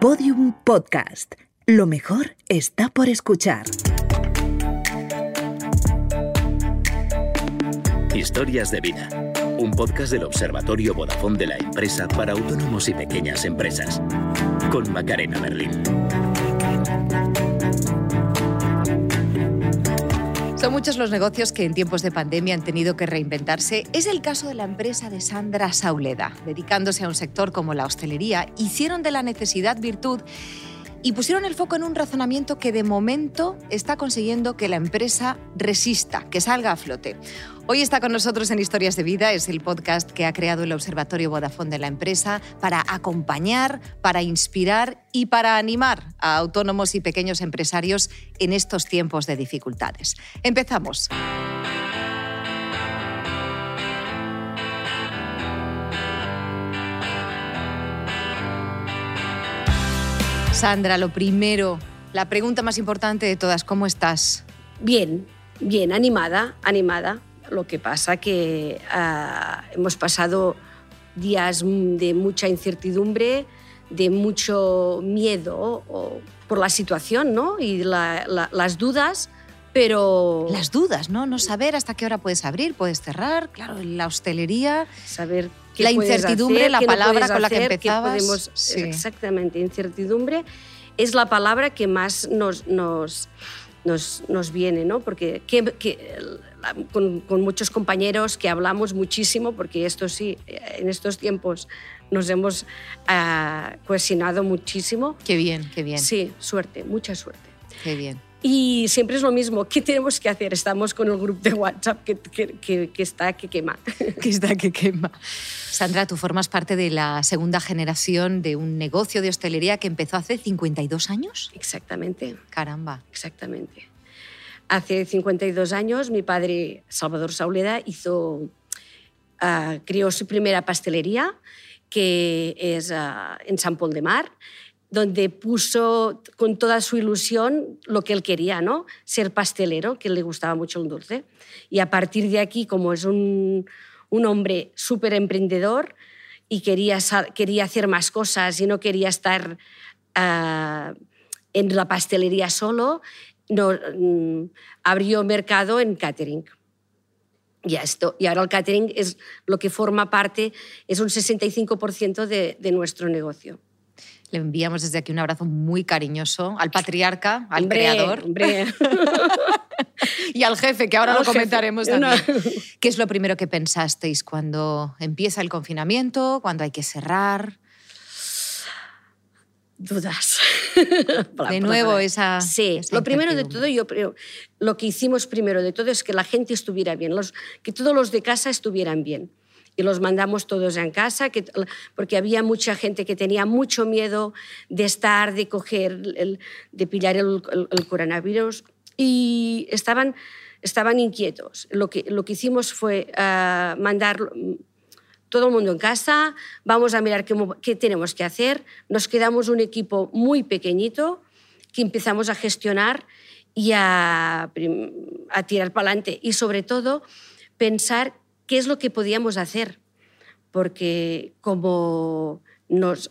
Podium Podcast. Lo mejor está por escuchar. Historias de vida. Un podcast del Observatorio Vodafone de la empresa para autónomos y pequeñas empresas. Con Macarena Berlín. Muchos los negocios que en tiempos de pandemia han tenido que reinventarse. Es el caso de la empresa de Sandra Sauleda. Dedicándose a un sector como la hostelería, hicieron de la necesidad virtud y pusieron el foco en un razonamiento que de momento está consiguiendo que la empresa resista, que salga a flote. Hoy está con nosotros en Historias de Vida, es el podcast que ha creado el Observatorio Vodafone de la empresa para acompañar, para inspirar y para animar a autónomos y pequeños empresarios en estos tiempos de dificultades. Empezamos. Sandra, lo primero, la pregunta más importante de todas, ¿cómo estás? Bien, bien, animada, animada. Lo que pasa que uh, hemos pasado días de mucha incertidumbre, de mucho miedo o, por la situación ¿no? y la, la, las dudas, pero... Las dudas, ¿no? No saber hasta qué hora puedes abrir, puedes cerrar, claro, en la hostelería... Saber la incertidumbre, hacer, la palabra no con la que empezabas. Podemos, sí. Exactamente, incertidumbre es la palabra que más nos, nos, nos, nos viene, ¿no? Porque que, que, con, con, muchos compañeros que hablamos muchísimo, porque esto sí, en estos tiempos nos hemos uh, cohesionado muchísimo. Qué bien, qué bien. Sí, suerte, mucha suerte. Qué bien. Y siempre es lo mismo, ¿qué tenemos que hacer? Estamos con el grupo de WhatsApp que, que, que, que está que quema. que está que quema. Sandra, tú formas parte de la segunda generación de un negocio de hostelería que empezó hace 52 años. Exactamente. Caramba. Exactamente. Hace 52 años mi padre, Salvador Sauleda, hizo, uh, creó su primera pastelería, que es uh, en San Pol de Mar, donde puso con toda su ilusión lo que él quería, ¿no? Ser pastelero, que le gustaba mucho el dulce. Y a partir de aquí, como es un, un hombre súper emprendedor y quería, quería hacer más cosas y no quería estar uh, en la pastelería solo, mm, abrió mercado en catering. Y, esto, y ahora el catering es lo que forma parte, es un 65% de, de nuestro negocio. Le enviamos desde aquí un abrazo muy cariñoso al patriarca, al hombre, creador. Hombre. y al jefe, que ahora al lo comentaremos jefe. también. No. ¿Qué es lo primero que pensasteis cuando empieza el confinamiento, cuando hay que cerrar? Dudas. de nuevo, esa. Sí, esa lo primero de todo, yo creo, lo que hicimos primero de todo es que la gente estuviera bien, los, que todos los de casa estuvieran bien y los mandamos todos en casa, que, porque había mucha gente que tenía mucho miedo de estar, de coger, el, de pillar el, coronavirus y estaban, estaban inquietos. Lo que, lo que hicimos fue uh, mandar todo el mundo en casa, vamos a mirar qué, qué tenemos que hacer, nos quedamos un equipo muy pequeñito que empezamos a gestionar y a, a tirar para adelante y sobre todo pensar qué es lo que podíamos hacer, porque como nos,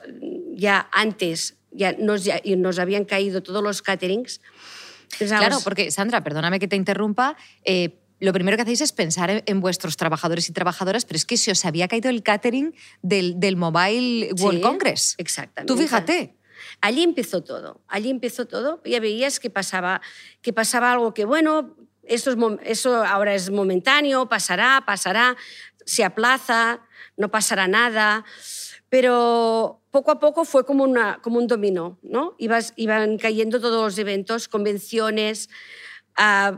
ya antes ya nos, ya, nos habían caído todos los caterings. Pensamos... Claro, porque Sandra, perdóname que te interrumpa. Eh, lo primero que hacéis es pensar en vuestros trabajadores y trabajadoras, pero es que se os había caído el catering del, del Mobile World sí, Congress. Exactamente. Tú fíjate. Allí empezó todo, allí empezó todo. Ya veías que pasaba, que pasaba algo que, bueno, eso, es, eso ahora es momentáneo, pasará, pasará, se aplaza, no pasará nada, pero poco a poco fue como, una, como un dominó, ¿no? Ibas, iban cayendo todos los eventos, convenciones, uh,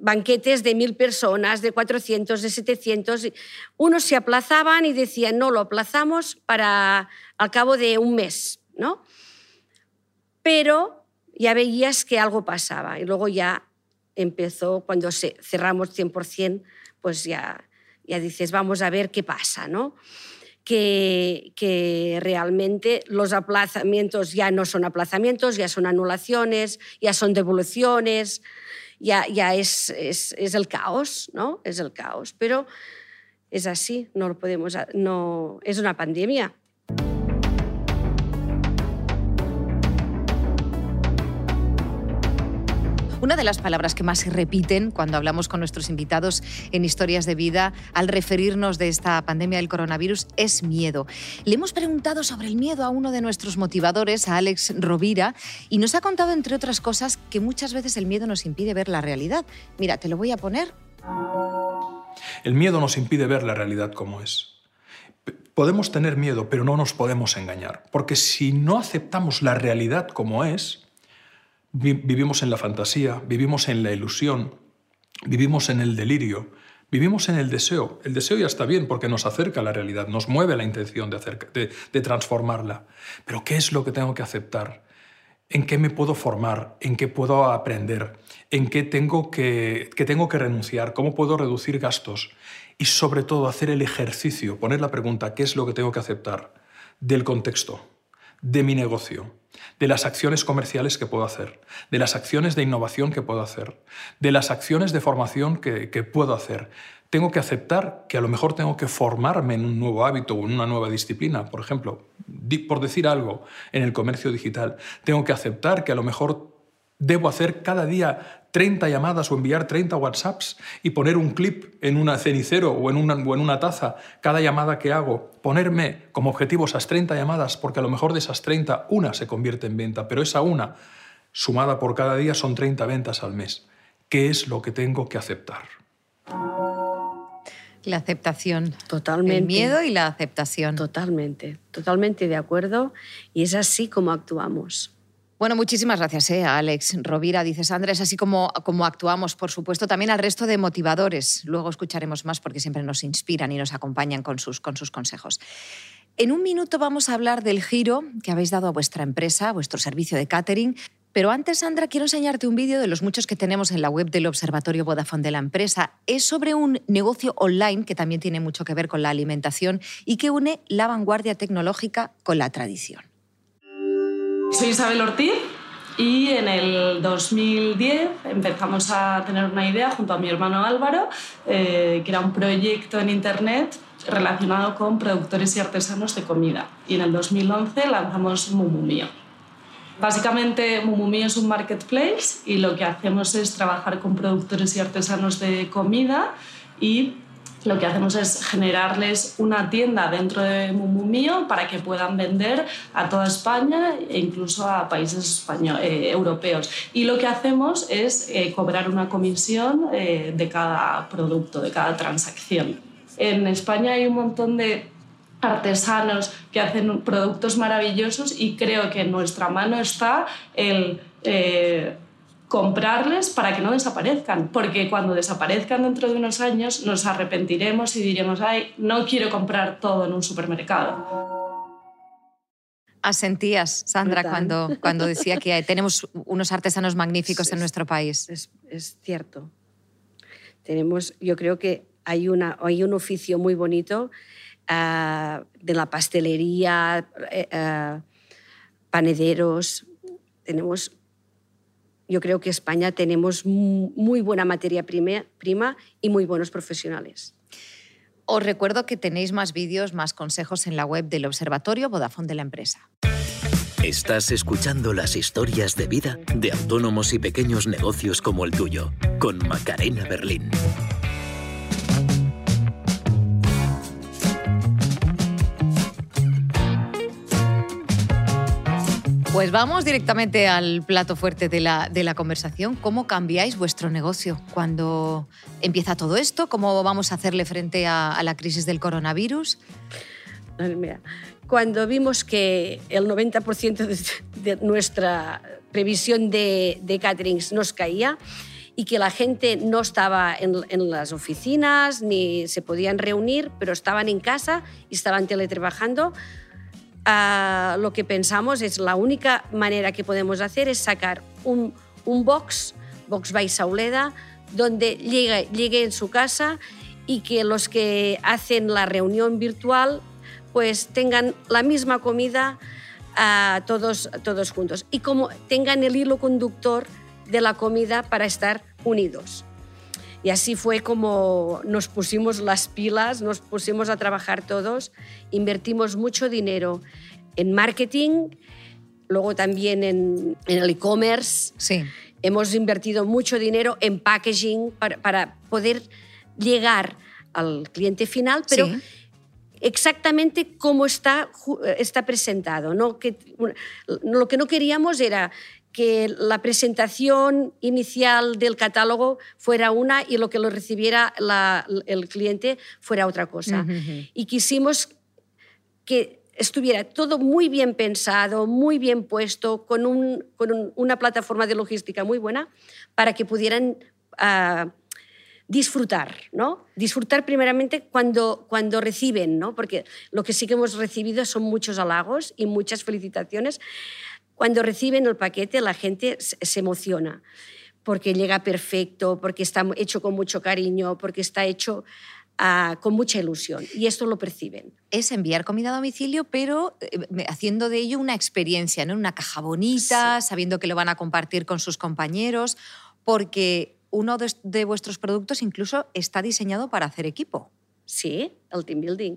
banquetes de mil personas, de 400, de 700. Unos se aplazaban y decían, no, lo aplazamos para al cabo de un mes, ¿no? Pero ya veías que algo pasaba y luego ya empezó, cuando cerramos 100%, pues ya, ya dices, vamos a ver qué pasa, ¿no? Que, que, realmente los aplazamientos ya no son aplazamientos, ya son anulaciones, ya son devoluciones, ya, ya es, es, es el caos, ¿no? Es el caos, pero es así, no lo podemos, no, es una pandemia. Una de las palabras que más se repiten cuando hablamos con nuestros invitados en Historias de Vida al referirnos de esta pandemia del coronavirus es miedo. Le hemos preguntado sobre el miedo a uno de nuestros motivadores, a Alex Rovira, y nos ha contado, entre otras cosas, que muchas veces el miedo nos impide ver la realidad. Mira, te lo voy a poner. El miedo nos impide ver la realidad como es. Podemos tener miedo, pero no nos podemos engañar, porque si no aceptamos la realidad como es, vivimos en la fantasía, vivimos en la ilusión, vivimos en el delirio, vivimos en el deseo. El deseo ya está bien porque nos acerca a la realidad, nos mueve la intención de, de, transformarla. Pero ¿qué es lo que tengo que aceptar? ¿En qué me puedo formar? ¿En qué puedo aprender? ¿En qué tengo que, que tengo que renunciar? ¿Cómo puedo reducir gastos? Y sobre todo hacer el ejercicio, poner la pregunta, ¿qué es lo que tengo que aceptar? Del contexto, de mi negocio, de las acciones comerciales que puedo hacer, de las acciones de innovación que puedo hacer, de las acciones de formación que, puedo hacer. Tengo que aceptar que a lo mejor tengo que formarme en un nuevo hábito o en una nueva disciplina, por ejemplo, por decir algo, en el comercio digital. Tengo que aceptar que a lo mejor debo hacer cada día 30 llamadas o enviar 30 WhatsApps y poner un clip en un cenicero o en, una, en una taza cada llamada que hago, ponerme como objetivo esas 30 llamadas porque a lo mejor de esas 30 una se convierte en venta, pero esa una sumada por cada día son 30 ventas al mes. ¿Qué es lo que tengo que aceptar? La aceptación. Totalmente. El miedo y la aceptación. Totalmente, totalmente de acuerdo. Y es así como actuamos. Bueno, muchísimas gracias eh, Alex Rovira. Dice Sandra, es así como, actuamos, por supuesto, también al resto de motivadores. Luego escucharemos más porque siempre nos inspiran y nos acompañan con sus, con sus consejos. En un minuto vamos a hablar del giro que habéis dado a vuestra empresa, a vuestro servicio de catering. Pero antes, Sandra, quiero enseñarte un vídeo de los muchos que tenemos en la web del Observatorio Vodafone de la empresa. Es sobre un negocio online que también tiene mucho que ver con la alimentación y que une la vanguardia tecnológica con la tradición. Soy Isabel Ortiz y en el 2010 empezamos a tener una idea junto a mi hermano Álvaro, eh, que era un proyecto en Internet relacionado con productores y artesanos de comida. Y en el 2011 lanzamos Mumumio. Básicamente, Mumumio es un marketplace y lo que hacemos es trabajar con productores y artesanos de comida y lo que hacemos es generarles una tienda dentro de Mumumio para que puedan vender a toda España e incluso a países eh, europeos. Y lo que hacemos es eh, cobrar una comisión eh, de cada producto, de cada transacción. En España hay un montón de artesanos que hacen productos maravillosos y creo que en nuestra mano está el comprarles para que no desaparezcan, porque cuando desaparezcan dentro de unos años nos arrepentiremos y diremos, ay, no quiero comprar todo en un supermercado. Asentías, Sandra, cuando, cuando decía que tenemos unos artesanos magníficos en nuestro país. Es, cierto. Tenemos, yo creo que hay, una, hay un oficio muy bonito ah, de la pastelería, eh, ah, panederos. Tenemos yo creo que España tenemos muy buena materia prima y muy buenos profesionales. Os recuerdo que tenéis más vídeos, más consejos en la web del Observatorio Vodafone de la empresa. Estás escuchando las historias de vida de autónomos y pequeños negocios como el tuyo, con Macarena Berlín. Pues vamos directamente al plato fuerte de la, de la conversación. ¿Cómo cambiáis vuestro negocio cuando empieza todo esto? ¿Cómo vamos a hacerle frente a, la crisis del coronavirus? Mira, cuando vimos que el 90% de, nuestra previsión de, de caterings nos caía, y que la gente no estaba en, en, las oficinas ni se podían reunir, pero estaban en casa y estaban teletrabajando, Ah, lo que pensamos es la única manera que podemos hacer es sacar un, un box, Box by Sauleda, donde llegue, llegue en su casa y que los que hacen la reunión virtual pues tengan la misma comida uh, todos, todos juntos y como tengan el hilo conductor de la comida para estar unidos. Y así fue como nos pusimos las pilas, nos pusimos a trabajar todos, invertimos mucho dinero en marketing, luego también en, el e-commerce, sí. hemos invertido mucho dinero en packaging para, para poder llegar al cliente final, pero Sí. exactamente cómo está, ju- está presentado. ¿no? Que, lo que no queríamos era que la presentación inicial del catálogo fuera una y lo que lo recibiera la- el cliente fuera otra cosa. Ujú, ujú. Y quisimos que estuviera todo muy bien pensado, muy bien puesto, con, un- con un- una plataforma de logística muy buena para que pudieran ah, disfrutar, ¿no? Disfrutar primeramente cuando, cuando reciben, ¿no? Porque lo que sí que hemos recibido son muchos halagos y muchas felicitaciones. Cuando reciben el paquete la gente se emociona porque llega perfecto, porque está hecho con mucho cariño, porque está hecho ah, con mucha ilusión y esto lo perciben. es enviar comida a domicilio, pero eh, haciendo de ello una experiencia, ¿no? Una caja bonita, sabiendo que lo van a compartir con sus compañeros, porque uno de, de vuestros productos incluso está diseñado para hacer equipo. Sí, el team building.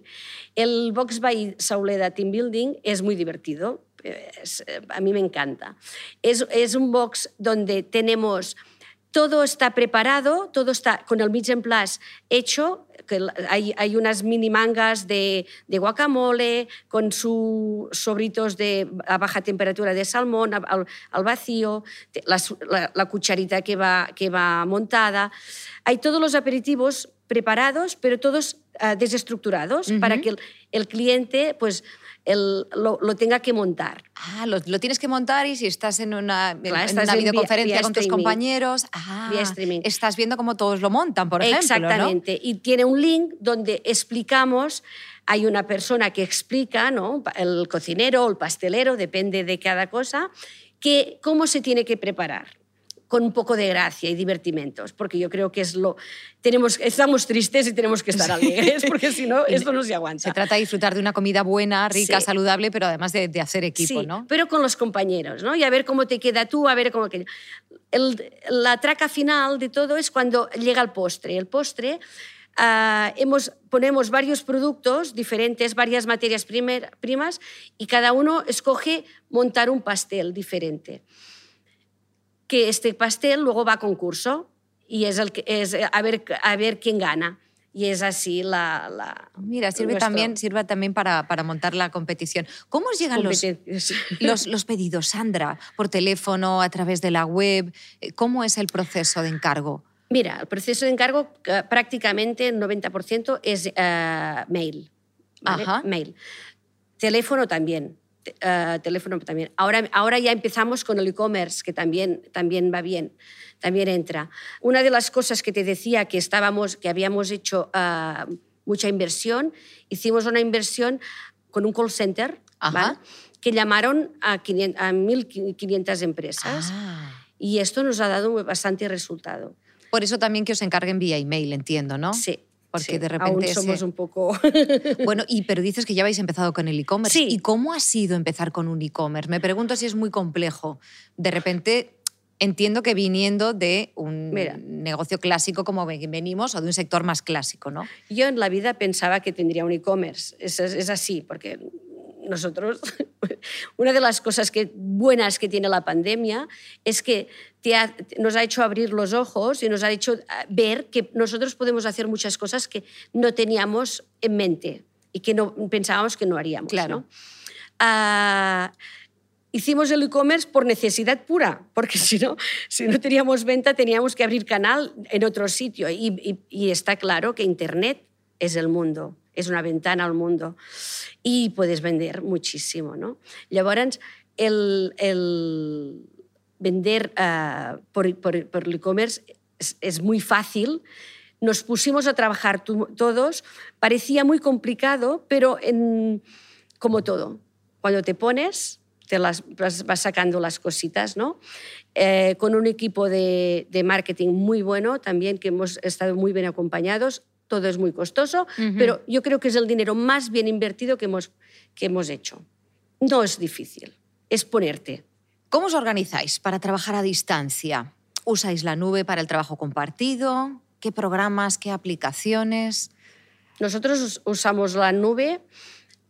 El Box by Sauleda Team Building es muy divertido. Es- eh, a mí me encanta. Es, es un box donde tenemos todo está preparado, todo está con el mise en place hecho. Que hay, hay unas mini mangas de, de guacamole con sus sobritos de a baja temperatura de salmón al, vacío, la, la cucharita que va, que va montada. Hay todos los aperitivos preparados, pero todos ah, desestructurados para que el, el cliente pues, el- lo, lo tenga que montar. Ah, lo, lo tienes que montar y si estás en una, en- Claro, en estás una en videoconferencia vía con tus compañeros, ah, Vía streaming. estás viendo cómo todos lo montan, por ejemplo. ¿no? Exactamente. Y tiene un link donde explicamos, hay una persona que explica, ¿no? el cocinero o el pastelero, depende de cada cosa, que cómo se tiene que preparar con un poco de gracia y divertimentos, porque yo creo que es lo tenemos estamos tristes y tenemos que estar alegres, porque si no esto no se aguanta. Se trata de disfrutar de una comida buena, rica, Sí. saludable, pero además de, de hacer equipo, Sí, ¿no? pero con los compañeros, ¿no? Y a ver cómo te queda tú, a ver cómo... que- El- la traca final de todo es cuando llega el postre. El postre, ah, hemos, ponemos varios productos diferentes, varias materias primer- primas, y cada uno escoge montar un pastel diferente. Que este pastel luego va a concurso y es, el que, es a, ver, a ver quién gana. Y es así la... la Mira, sirve nuestro también, sirve también para, para montar la competición. ¿Cómo os llegan los, los, los pedidos, Sandra? ¿Por teléfono, a través de la web? Eh, ¿Cómo es el proceso de encargo? Mira, el proceso de encargo eh, prácticamente el 90% es eh, mail. ¿vale? Ajá. Mail. Teléfono también. Eh, teléfono también. Ahora, ahora ya empezamos con el e-commerce, que también, también va bien, también entra. Una de las cosas que te decía que, estábamos, que habíamos hecho eh, mucha inversión, hicimos una inversión con un call center, que llamaron a, 500 a 1.500 empresas. Ah. Y esto nos ha dado bastante resultado. Por eso también que os encarguen vía email, entiendo, ¿no? Sí. Porque sí. de repente Aún ese- somos un poco. Bueno, y pero dices que ya habéis empezado con el e-commerce. Sí. ¿Y cómo ha sido empezar con un e-commerce? Me pregunto si es muy complejo. De repente entiendo que viniendo de un Mira. negocio clásico como ven- venimos o de un sector más clásico, ¿no? Yo en la vida pensaba que tendría un e-commerce. Es, es- así, porque nosotros, una de las cosas que, buenas que tiene la pandemia es que ha- nos ha hecho abrir los ojos y nos ha hecho ah, ver que nosotros podemos hacer muchas cosas que no teníamos en mente y que no pensábamos que no haríamos. Claro. ¿no? Ah, hicimos el e-commerce por necesidad pura, porque si no, si no teníamos venta teníamos que abrir canal en otro sitio. Y, y- y está claro que Internet es el mundo, es una ventana al mundo. Y puedes vender muchísimo. No? Llavors, el, el vender eh, por, por, por el e-commerce es, es muy fácil. Nos pusimos a trabajar todos. Parecía muy complicado, pero en, como todo, cuando te pones, te las vas, sacando las cositas, ¿no? Eh, con un equipo de, de marketing muy bueno también, que hemos estado muy bien acompañados. Todo es muy costoso, pero yo creo que es el dinero más bien invertido que hemos, que hemos hecho. No es difícil, es ponerte. ¿Cómo os organizáis para trabajar a distancia? ¿Usáis la nube para el trabajo compartido? ¿Qué programas, qué aplicaciones? Nosotros us- usamos la nube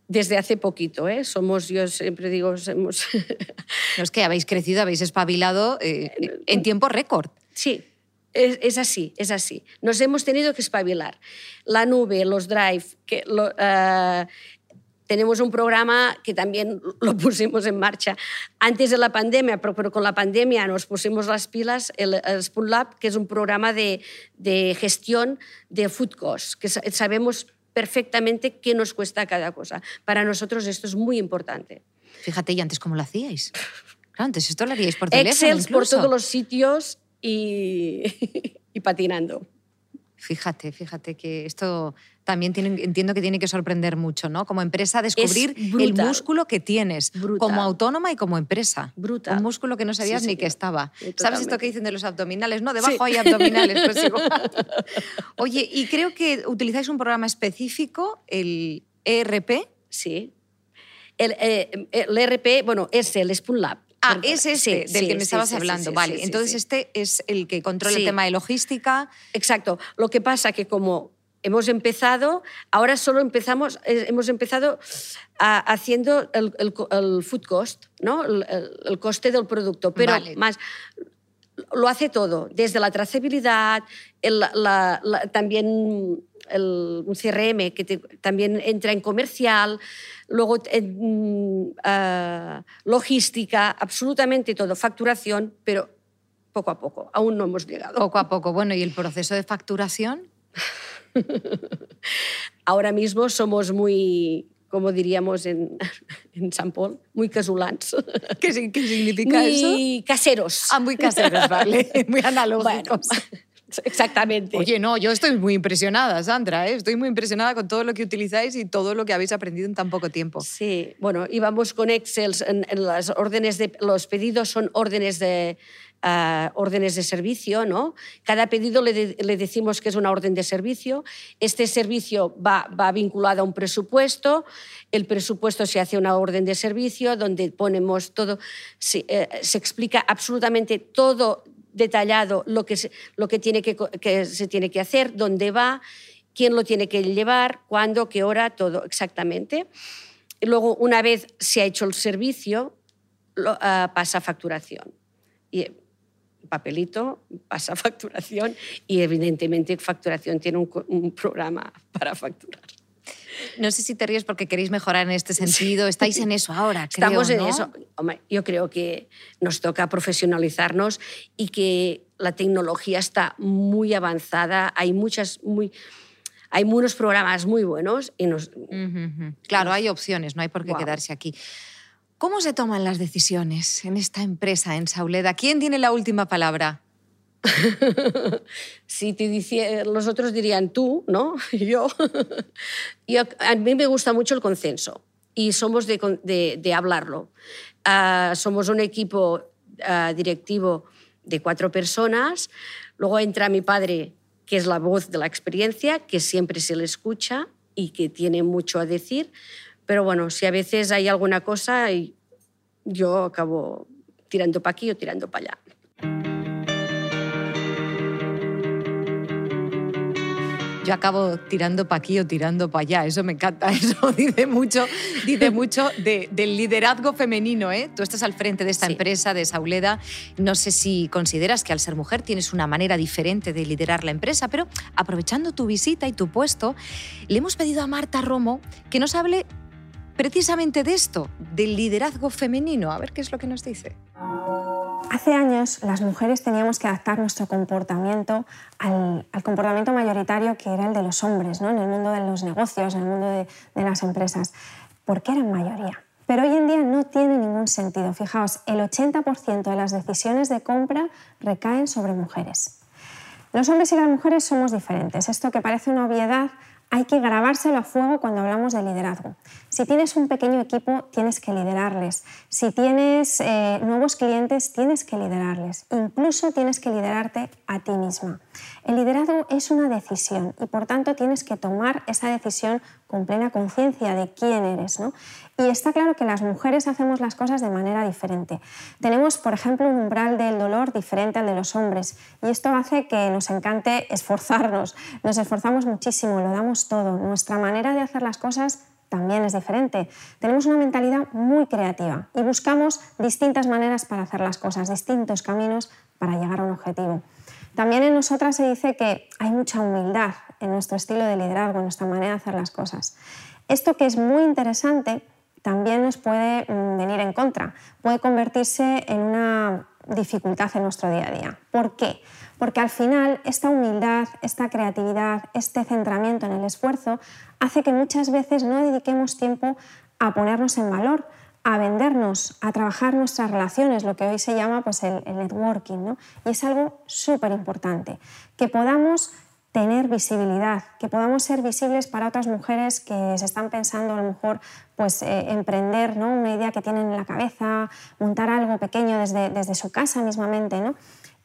desde hace poquito, ¿eh? Somos, yo siempre digo, somos... no es que habéis crecido, habéis espabilado eh, en tiempo récord. Sí, es, así, es así. Nos hemos tenido que espabilar. La nube, los drive, que eh, tenemos un programa que también lo pusimos en marcha antes de la pandemia, pero, con la pandemia nos pusimos las pilas, el, el Spoon Lab, que es un programa de, de gestión de food costs, que sabemos perfectamente qué nos cuesta cada cosa. Para nosotros esto es muy importante. Fíjate, ¿y antes cómo lo hacíais? antes esto lo haríais por teléfono Excel por todos los sitios y, y patinando. Fíjate, fíjate que esto también tiene, entiendo que tiene que sorprender mucho, ¿no? Como empresa, descubrir el músculo que tienes, como autónoma y como empresa. Brutal. Un músculo que no sabías ni que estaba. ¿Sabes esto que dicen de los abdominales? No, debajo hay abdominales. Pues Oye, y creo que utilizáis un programa específico, el ERP. Sí. El, eh, el ERP, bueno, es el Spoon Lab. Ah, es ese del que me estabas hablando. vale, entonces este es el que controla el tema de logística. Exacto. Lo que pasa que como hemos empezado, ahora solo empezamos, eh, hemos empezado haciendo el, el, food cost, ¿no? El, coste del producto, pero más lo hace todo, desde la trazabilidad, también un CRM que también entra en comercial, luego en, eh, logística, absolutamente todo, facturación, pero poco a poco, aún no hemos llegado. Poco a poco. Bueno, ¿y el proceso de facturación? Ahora mismo somos muy, como diríamos en, en San Paul, muy casulans. ¿Qué, significa eso? Muy caseros. Ah, muy caseros, vale. Muy analógicos. Exactamente. Oye, no, yo estoy muy impresionada, Sandra, ¿eh? estoy muy impresionada con todo lo que utilizáis y todo lo que habéis aprendido en tan poco tiempo. Sí, bueno, íbamos con Excel, en, las órdenes de, los pedidos son órdenes de, ah, órdenes de servicio, ¿no? Cada pedido le, le, decimos que es una orden de servicio. Este servicio va, va vinculado a un presupuesto. El presupuesto se hace una orden de servicio donde ponemos todo, se, eh, se explica absolutamente todo detallado lo que, se, lo que, tiene que, se tiene que hacer, dónde va, quién lo tiene que llevar, cuándo, qué hora, todo exactamente. Y luego, una vez se ha hecho el servicio, uh, pasa a facturación. Y papelito pasa facturación y evidentemente facturación tiene un programa para facturar. No sé si te ríes porque queréis mejorar en este sentido. Estáis en eso ahora, creo, Estamos en eso. yo creo que nos toca profesionalizarnos y que la tecnología está muy avanzada. Hay muchas, muy, hay unos programas muy buenos y nos... Claro, hay opciones, no hay por qué quedarse aquí. ¿Cómo se toman las decisiones en esta empresa, en Sauleda? ¿Quién tiene la última palabra? si te dice, los otros dirían tú, ¿no? Yo. Yo. A mí me gusta mucho el consenso y somos de, hablarlo. Uh, somos un equipo uh, directivo de cuatro personas. Luego entra mi padre, que es la voz de la experiencia, que siempre se le escucha y que tiene mucho a decir. Pero bueno, si a veces hay alguna cosa, yo acabo tirando para aquí o tirando para allá. Yo acabo tirando para aquí o tirando para allá. Eso me encanta, eso dice mucho, dice mucho del liderazgo femenino. ¿eh? Tú estás al frente de esta empresa, de Sauleda. No sé si consideras que al ser mujer tienes una manera diferente de liderar la empresa, pero aprovechando tu visita y tu puesto, le hemos pedido a Marta Romo que nos hable precisamente de esto, del liderazgo femenino. A ver qué es lo que nos dice. Hace años las mujeres teníamos que adaptar nuestro comportamiento al, comportamiento mayoritario que era el de los hombres, ¿no? en el mundo de los negocios, en el mundo de, las empresas, porque eran mayoría. Pero hoy en día no tiene ningún sentido. Fijaos, el 80% de las decisiones de compra recaen sobre mujeres. Los hombres y las mujeres somos diferentes. Esto que parece una obviedad hay que grabárselo a fuego cuando hablamos de liderazgo. Si tienes un pequeño equipo, tienes que liderarles. Si tienes eh, nuevos clientes, tienes que liderarles. Incluso tienes que liderarte a ti misma. El liderazgo es una decisión y por tanto tienes que tomar esa decisión con plena conciencia de quién eres. ¿no? Y está claro que las mujeres hacemos las cosas de manera diferente. Tenemos, por ejemplo, un umbral del dolor diferente al de los hombres y esto hace que nos encante esforzarnos. Nos esforzamos muchísimo, lo damos todo. Nuestra manera de hacer las cosas también es diferente. Tenemos una mentalidad muy creativa y buscamos distintas maneras para hacer las cosas, distintos caminos para llegar a un objetivo. También en nosotras se dice que hay mucha humildad en nuestro estilo de liderazgo, en nuestra manera de hacer las cosas. Esto que es muy interesante también nos puede mm, venir en contra, puede convertirse en una dificultad en nuestro día a día. ¿Por qué? Porque al final esta humildad, esta creatividad, este centramiento en el esfuerzo hace que muchas veces no dediquemos tiempo a ponernos en valor, a vendernos, a trabajar nuestras relaciones, lo que hoy se llama pues, el, networking. ¿no? Y es algo súper importante, que podamos tener visibilidad, que podamos ser visibles para otras mujeres que se están pensando a lo mejor pues, eh, emprender ¿no? una idea que tienen en la cabeza, montar algo pequeño desde, desde su casa mismamente. ¿no?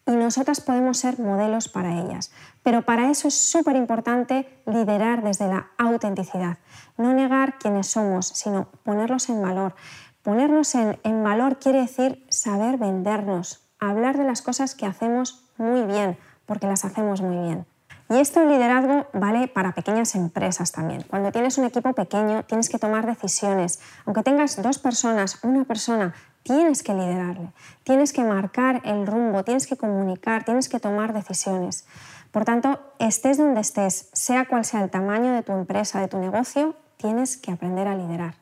Y nosotras podemos ser modelos para ellas. Pero para eso es súper importante liderar desde la autenticidad. No negar quiénes somos, sino ponerlos en valor. Ponernos en, en valor quiere decir saber vendernos, hablar de las cosas que hacemos muy bien, porque las hacemos muy bien. Y esto el liderazgo vale para pequeñas empresas también. Cuando tienes un equipo pequeño tienes que tomar decisiones. Aunque tengas dos personas, una persona, tienes que liderarle, tienes que marcar el rumbo, tienes que comunicar, tienes que tomar decisiones. Por tanto, estés donde estés, sea cual sea el tamaño de tu empresa, de tu negocio, tienes que aprender a liderar.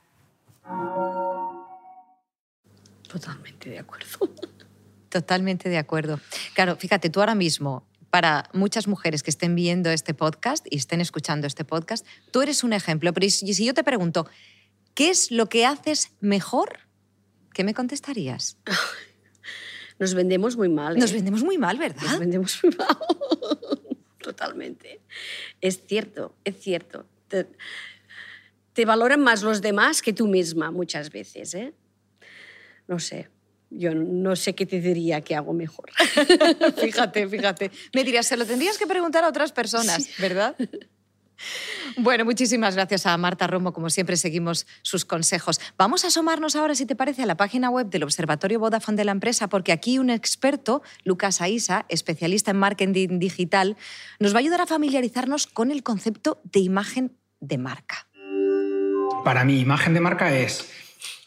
Totalmente de acuerdo. Totalmente de acuerdo. Claro, fíjate, tú ahora mismo para muchas mujeres que estén viendo este podcast y estén escuchando este podcast, tú eres un ejemplo. Pero si yo te pregunto, ¿qué es lo que haces mejor? ¿Qué me contestarías? Nos vendemos muy mal. Nos ¿eh? vendemos muy mal, ¿verdad? Nos vendemos muy mal. Totalmente. Es cierto, es cierto. Te, te, valoran más los demás que tú misma muchas veces. ¿eh? No sé yo no sé qué te diría que hago mejor. fíjate, fíjate. Me dirías, se lo tendrías que preguntar a otras personas, ¿verdad? Bueno, muchísimas gracias a Marta Romo. Como siempre, seguimos sus consejos. Vamos a asomarnos ahora, si te parece, a la página web del Observatorio Vodafone de la empresa, porque aquí un experto, Lucas Aisa, especialista en marketing digital, nos va a ayudar a familiarizarnos con el concepto de imagen de marca. Para mí, imagen de marca es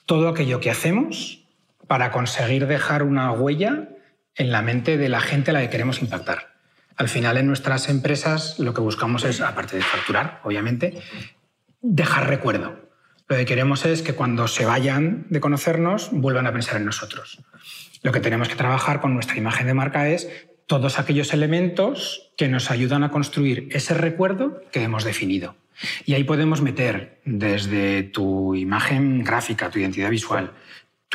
todo aquello que hacemos para conseguir dejar una huella en la mente de la gente a la que queremos impactar. Al final, en nuestras empresas lo que buscamos es, aparte de facturar, obviamente, dejar recuerdo. Lo que queremos es que cuando se vayan de conocernos, vuelvan a pensar en nosotros. Lo que tenemos que trabajar con nuestra imagen de marca es todos aquellos elementos que nos ayudan a construir ese recuerdo que hemos definido. Y ahí podemos meter desde tu imagen gráfica, tu identidad visual,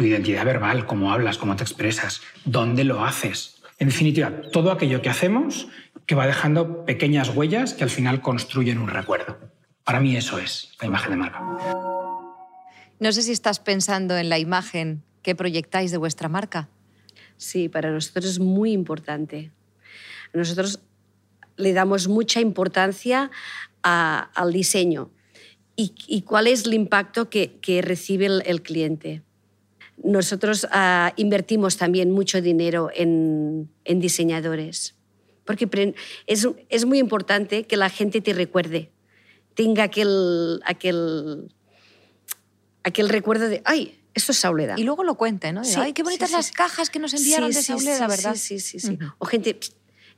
tu identidad verbal, cómo hablas, cómo te expresas, dónde lo haces. En definitiva, todo aquello que hacemos que va dejando pequeñas huellas que al final construyen un recuerdo. Para mí eso es la imagen de marca. No sé si estás pensando en la imagen que proyectáis de vuestra marca. Sí, para nosotros es muy importante. Nosotros le damos mucha importancia al diseño y, cuál es el impacto que, recibe el cliente. Nosotros uh, invertimos también mucho dinero en, en diseñadores, porque es, es, muy importante que la gente te recuerde, tenga aquel, aquel, aquel recuerdo de, ay, esto es Sauleda. Y luego lo cuente, ¿no? Sí, ay, qué bonitas sí, las sí. cajas que nos enviaron de Sauleda, ¿verdad? Sí, sí, sí. sí. Uh -huh. O gente,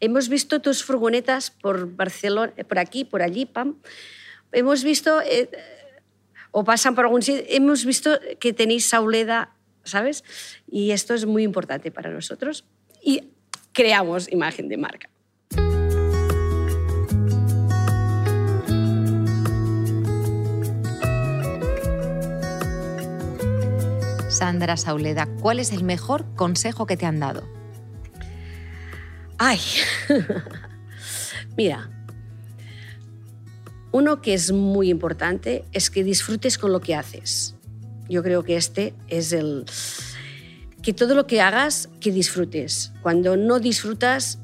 hemos visto tus furgonetas por Barcelona, por aquí, por allí, pam. Hemos visto, eh, o pasan por algún sitio, hemos visto que tenéis Sauleda ¿sabes? Y esto es muy importante para nosotros y creamos imagen de marca. Sandra Sauleda, ¿cuál es el mejor consejo que te han dado? Ay, mira, uno que es muy importante es que disfrutes con lo que haces. Yo creo que este es el... Que todo lo que hagas, que disfrutes. Cuando no disfrutas,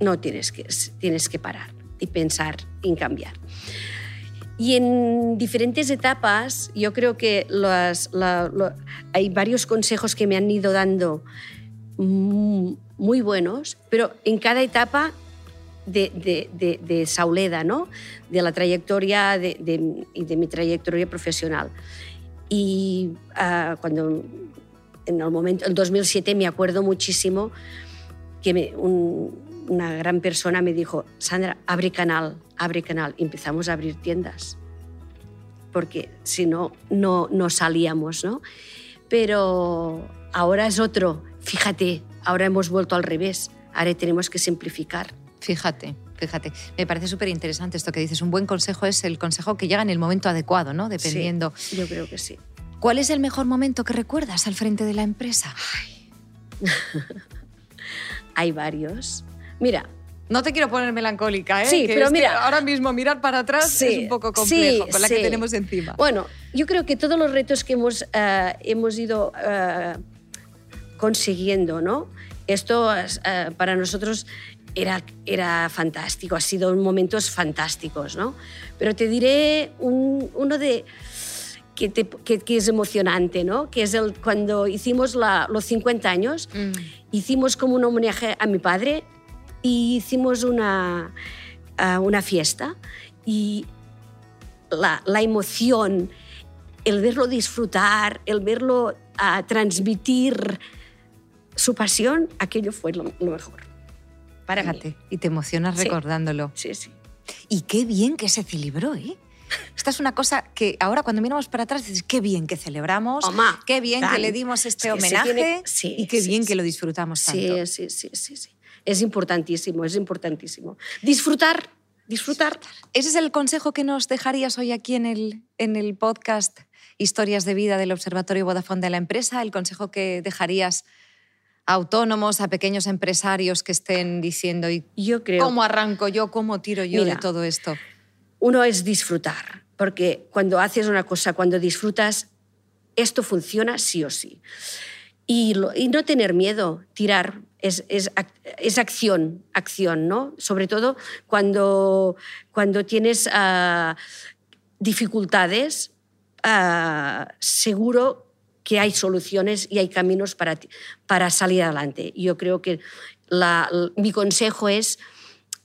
no tienes que, tienes que parar y pensar en cambiar. Y en diferentes etapas, yo creo que las, la, hay varios consejos que me han ido dando muy buenos, pero en cada etapa de, Sauleda, ¿no? de la trayectoria de, y de mi trayectoria profesional. Y ah, cuando en el momento, en 2007 me acuerdo muchísimo que una gran persona me dijo, Sandra, abre canal, abre canal. Y empezamos a abrir tiendas, porque si no, no, no salíamos, ¿no? Pero ahora es otro, fíjate, ahora hemos vuelto al revés, ahora tenemos que simplificar. Fíjate, fíjate. Me parece súper interesante esto que dices. Un buen consejo es el consejo que llega en el momento adecuado, ¿no? Dependiendo. Sí, yo creo que sí. ¿Cuál es el mejor momento que recuerdas al frente de la empresa? Hay varios. Mira, no te quiero poner melancólica, ¿eh? Sí, pero mira. ahora mismo mirar para atrás es un poco complejo con la que tenemos encima. Bueno, yo creo que todos los retos que hemos, eh, hemos ido eh, consiguiendo, ¿no? Esto eh, para nosotros era, era fantástico, ha sido momentos fantásticos, ¿no? Pero te diré uno de que, es emocionante, ¿no? Que es el, cuando hicimos los 50 años, mm. hicimos como un homenaje a mi padre y hicimos una, una fiesta y la, la, emoción, el verlo disfrutar, el verlo transmitir su pasión, aquello fue lo, mejor. Para y te emocionas recordándolo. Sí, sí. Y qué bien que se celebró, ¿eh? Esta es una cosa que ahora cuando miramos para atrás dices, qué bien que celebramos, qué bien que le dimos este homenaje y qué bien que lo disfrutamos tanto. Sí, sí, sí, sí, Es importantísimo, es importantísimo. Disfrutar, disfrutar. Ese es el consejo que nos dejarías hoy aquí en el, en el podcast Historias de Vida del Observatorio Vodafone de la empresa, el consejo que dejarías a autónomos, a pequeños empresarios que estén diciendo, ¿y yo creo, cómo arranco yo, cómo tiro yo de todo esto? uno es disfrutar, porque cuando haces una cosa, cuando disfrutas, esto funciona sí o sí. Y, no tener miedo, tirar, es, acción, acción, ¿no? Sobre todo cuando, cuando tienes ah, dificultades, ah, seguro que hay soluciones y hay caminos para, para salir adelante. Yo creo que mi consejo es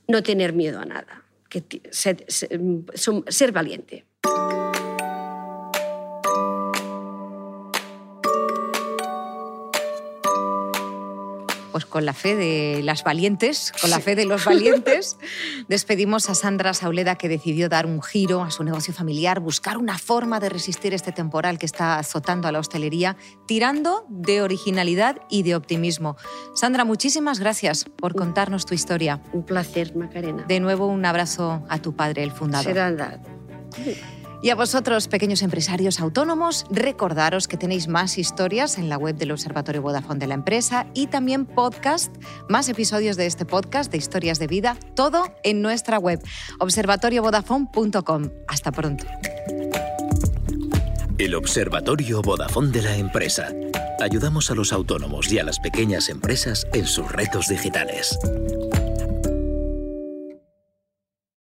no tener miedo a nada que ser, ser valiente. Pues con la fe de las valientes, con la fe de los valientes, despedimos a Sandra Sauleda que decidió dar un giro a su negocio familiar, buscar una forma de resistir este temporal que está azotando a la hostelería, tirando de originalidad y de optimismo. Sandra, muchísimas gracias por contarnos tu historia. Un placer, Macarena. De nuevo, un abrazo a tu padre, el fundador. Será y a vosotros, pequeños empresarios autónomos, recordaros que tenéis más historias en la web del Observatorio Vodafone de la empresa y también podcast, más episodios de este podcast de historias de vida, todo en nuestra web, observatoriovodafone.com. Hasta pronto. El Observatorio Vodafone de la empresa. Ayudamos a los autónomos y a las pequeñas empresas en sus retos digitales.